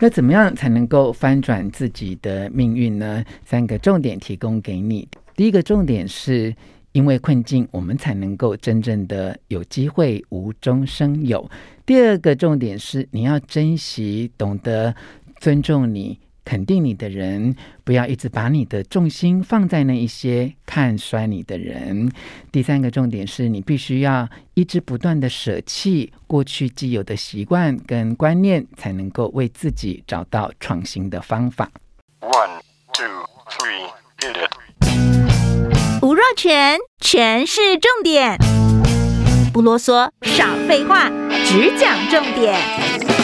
那怎么样才能够翻转自己的命运呢？三个重点提供给你。第一个重点是，因为困境，我们才能够真正的有机会无中生有。第二个重点是，你要珍惜、懂得尊重你。肯定你的人，不要一直把你的重心放在那一些看衰你的人。第三个重点是你必须要一直不断的舍弃过去既有的习惯跟观念，才能够为自己找到创新的方法。One, two, three, hit it。吴若全，全是重点，不啰嗦，少废话，只讲重点。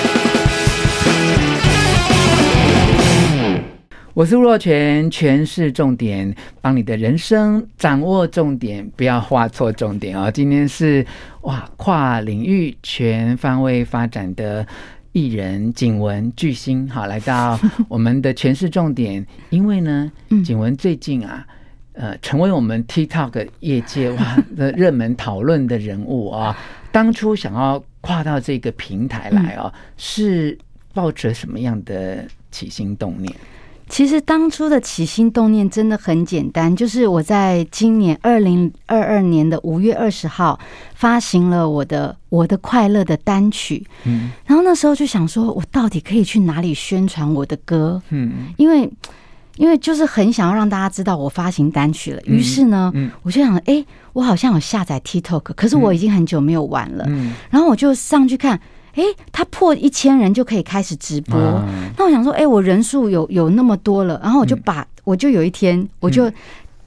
我是吴若权，权式重点，帮你的人生掌握重点，不要画错重点哦。今天是哇，跨领域全方位发展的艺人景文巨星，好，来到我们的权式重点。因为呢，景文最近啊，呃，成为我们 TikTok 业界哇的热门讨论的人物啊。当初想要跨到这个平台来哦，是抱着什么样的起心动念？其实当初的起心动念真的很简单，就是我在今年二零二二年的五月二十号发行了我的《我的快乐》的单曲，嗯，然后那时候就想说，我到底可以去哪里宣传我的歌？嗯，因为因为就是很想要让大家知道我发行单曲了，于是呢，我就想，哎，我好像有下载 TikTok，可是我已经很久没有玩了，嗯，然后我就上去看。哎，他破一千人就可以开始直播。那我想说，哎，我人数有有那么多了，然后我就把，我就有一天，我就。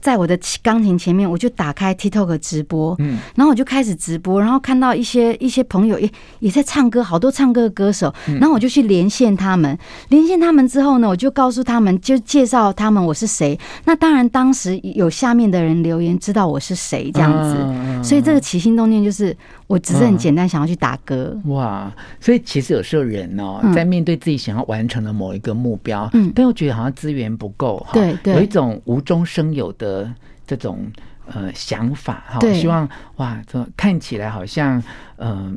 在我的钢琴前面，我就打开 TikTok 直播，嗯，然后我就开始直播，然后看到一些一些朋友也也在唱歌，好多唱歌的歌手，然后我就去连线他们，连线他们之后呢，我就告诉他们，就介绍他们我是谁。那当然，当时有下面的人留言知道我是谁这样子，所以这个起心动念就是我只是很简单想要去打歌。哇，所以其实有时候人哦，在面对自己想要完成的某一个目标，嗯，但又觉得好像资源不够，对对，有一种无中生有的。的这种呃想法哈，希望哇，这看起来好像嗯、呃、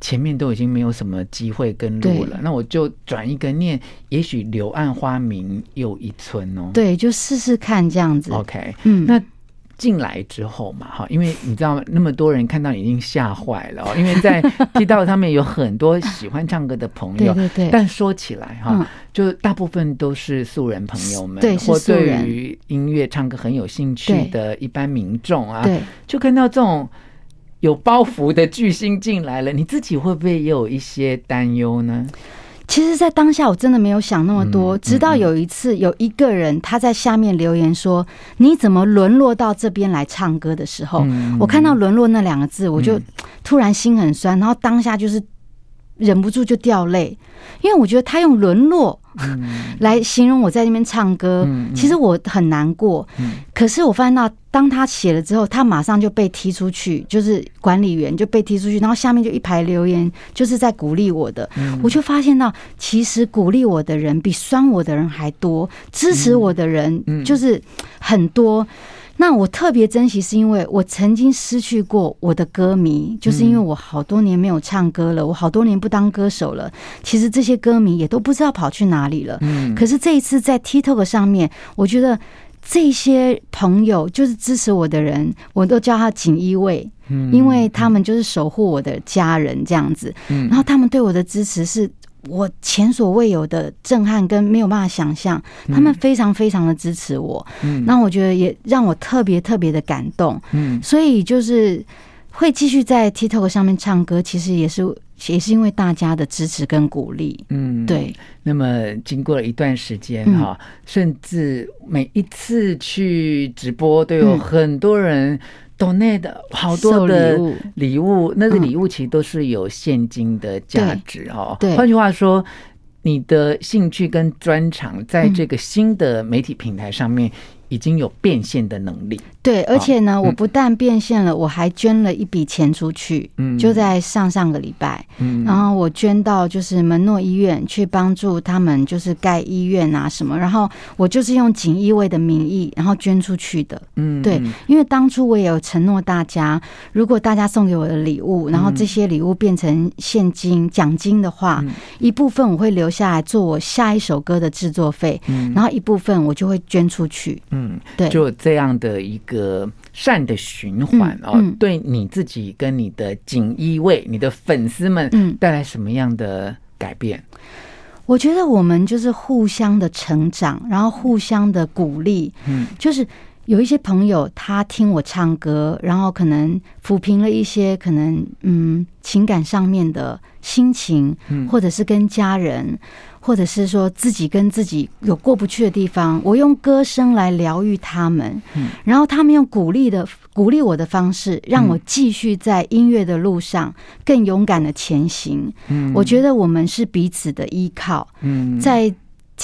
前面都已经没有什么机会跟路了，那我就转一个念，也许柳暗花明又一村哦。对，就试试看这样子。OK，嗯，那。进来之后嘛，哈，因为你知道那么多人看到你已经吓坏了哦，因为在 TikTok 上面有很多喜欢唱歌的朋友，对对对。但说起来哈，就大部分都是素人朋友们，对，或对于音乐唱歌很有兴趣的一般民众啊，对，就看到这种有包袱的巨星进来了，你自己会不会也有一些担忧呢？其实，在当下我真的没有想那么多，直到有一次有一个人他在下面留言说：“你怎么沦落到这边来唱歌的时候，我看到‘沦落’那两个字，我就突然心很酸，然后当下就是忍不住就掉泪，因为我觉得他用‘沦落’。”来形容我在那边唱歌，其实我很难过。可是我发现到，当他写了之后，他马上就被踢出去，就是管理员就被踢出去，然后下面就一排留言，就是在鼓励我的。我就发现到，其实鼓励我的人比酸我的人还多，支持我的人就是很多。那我特别珍惜，是因为我曾经失去过我的歌迷，就是因为我好多年没有唱歌了，我好多年不当歌手了。其实这些歌迷也都不知道跑去哪里了。可是这一次在 TikTok 上面，我觉得这些朋友就是支持我的人，我都叫他锦衣卫，因为他们就是守护我的家人这样子。然后他们对我的支持是。我前所未有的震撼跟没有办法想象，他们非常非常的支持我，嗯，那我觉得也让我特别特别的感动，嗯，所以就是会继续在 TikTok 上面唱歌，其实也是也是因为大家的支持跟鼓励，嗯，对。那么经过了一段时间哈，甚至每一次去直播都有很多人。Donate 的好多的礼物，那个礼物其实都是有现金的价值哦。对，换句话说，你的兴趣跟专长在这个新的媒体平台上面已经有变现的能力。对，而且呢，我不但变现了，我还捐了一笔钱出去。嗯，就在上上个礼拜，嗯，然后我捐到就是门诺医院去帮助他们，就是盖医院啊什么。然后我就是用锦衣卫的名义，然后捐出去的。嗯，对，因为当初我也有承诺大家，如果大家送给我的礼物，然后这些礼物变成现金奖金的话，一部分我会留下来做我下一首歌的制作费，然后一部分我就会捐出去。嗯，对，就这样的一个。个善的循环哦，对你自己跟你的锦衣卫、你的粉丝们带来什么样的改变？我觉得我们就是互相的成长，然后互相的鼓励。嗯，就是有一些朋友他听我唱歌，然后可能抚平了一些可能嗯情感上面的心情，或者是跟家人。或者是说自己跟自己有过不去的地方，我用歌声来疗愈他们，然后他们用鼓励的鼓励我的方式，让我继续在音乐的路上更勇敢的前行。我觉得我们是彼此的依靠。在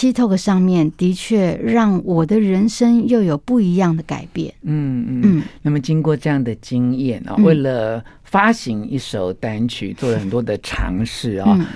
TikTok 上面的确让我的人生又有不一样的改变。嗯嗯嗯。那么经过这样的经验啊，为了发行一首单曲，做了很多的尝试啊。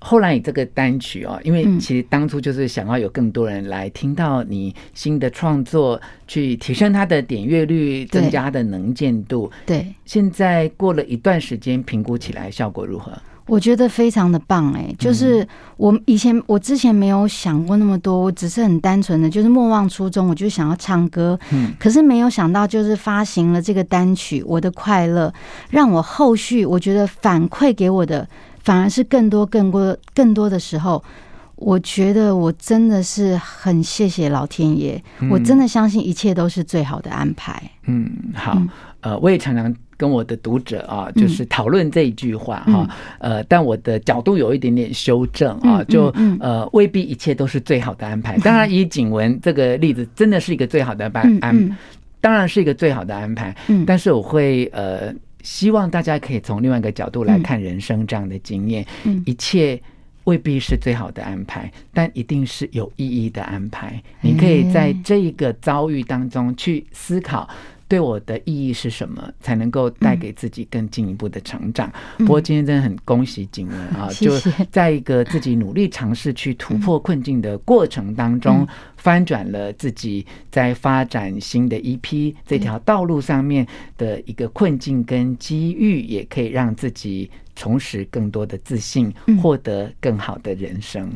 后来你这个单曲哦，因为其实当初就是想要有更多人来听到你新的创作，去提升它的点阅率，增加的能见度。对，现在过了一段时间，评估起来效果如何？我觉得非常的棒哎，就是我以前我之前没有想过那么多，我只是很单纯的，就是莫忘初衷，我就想要唱歌。嗯，可是没有想到，就是发行了这个单曲《我的快乐》，让我后续我觉得反馈给我的。反而是更多、更多、更多的时候，我觉得我真的是很谢谢老天爷，我真的相信一切都是最好的安排。嗯，好，呃，我也常常跟我的读者啊，就是讨论这一句话哈，呃，但我的角度有一点点修正啊，就呃，未必一切都是最好的安排。当然，以景文这个例子，真的是一个最好的安安，当然是一个最好的安排。但是我会呃。希望大家可以从另外一个角度来看人生这样的经验，一切未必是最好的安排，但一定是有意义的安排。你可以在这一个遭遇当中去思考。对我的意义是什么？才能够带给自己更进一步的成长。不过今天真的很恭喜景文啊！就在一个自己努力尝试去突破困境的过程当中，翻转了自己在发展新的一批这条道路上面的一个困境跟机遇，也可以让自己重拾更多的自信，获得更好的人生。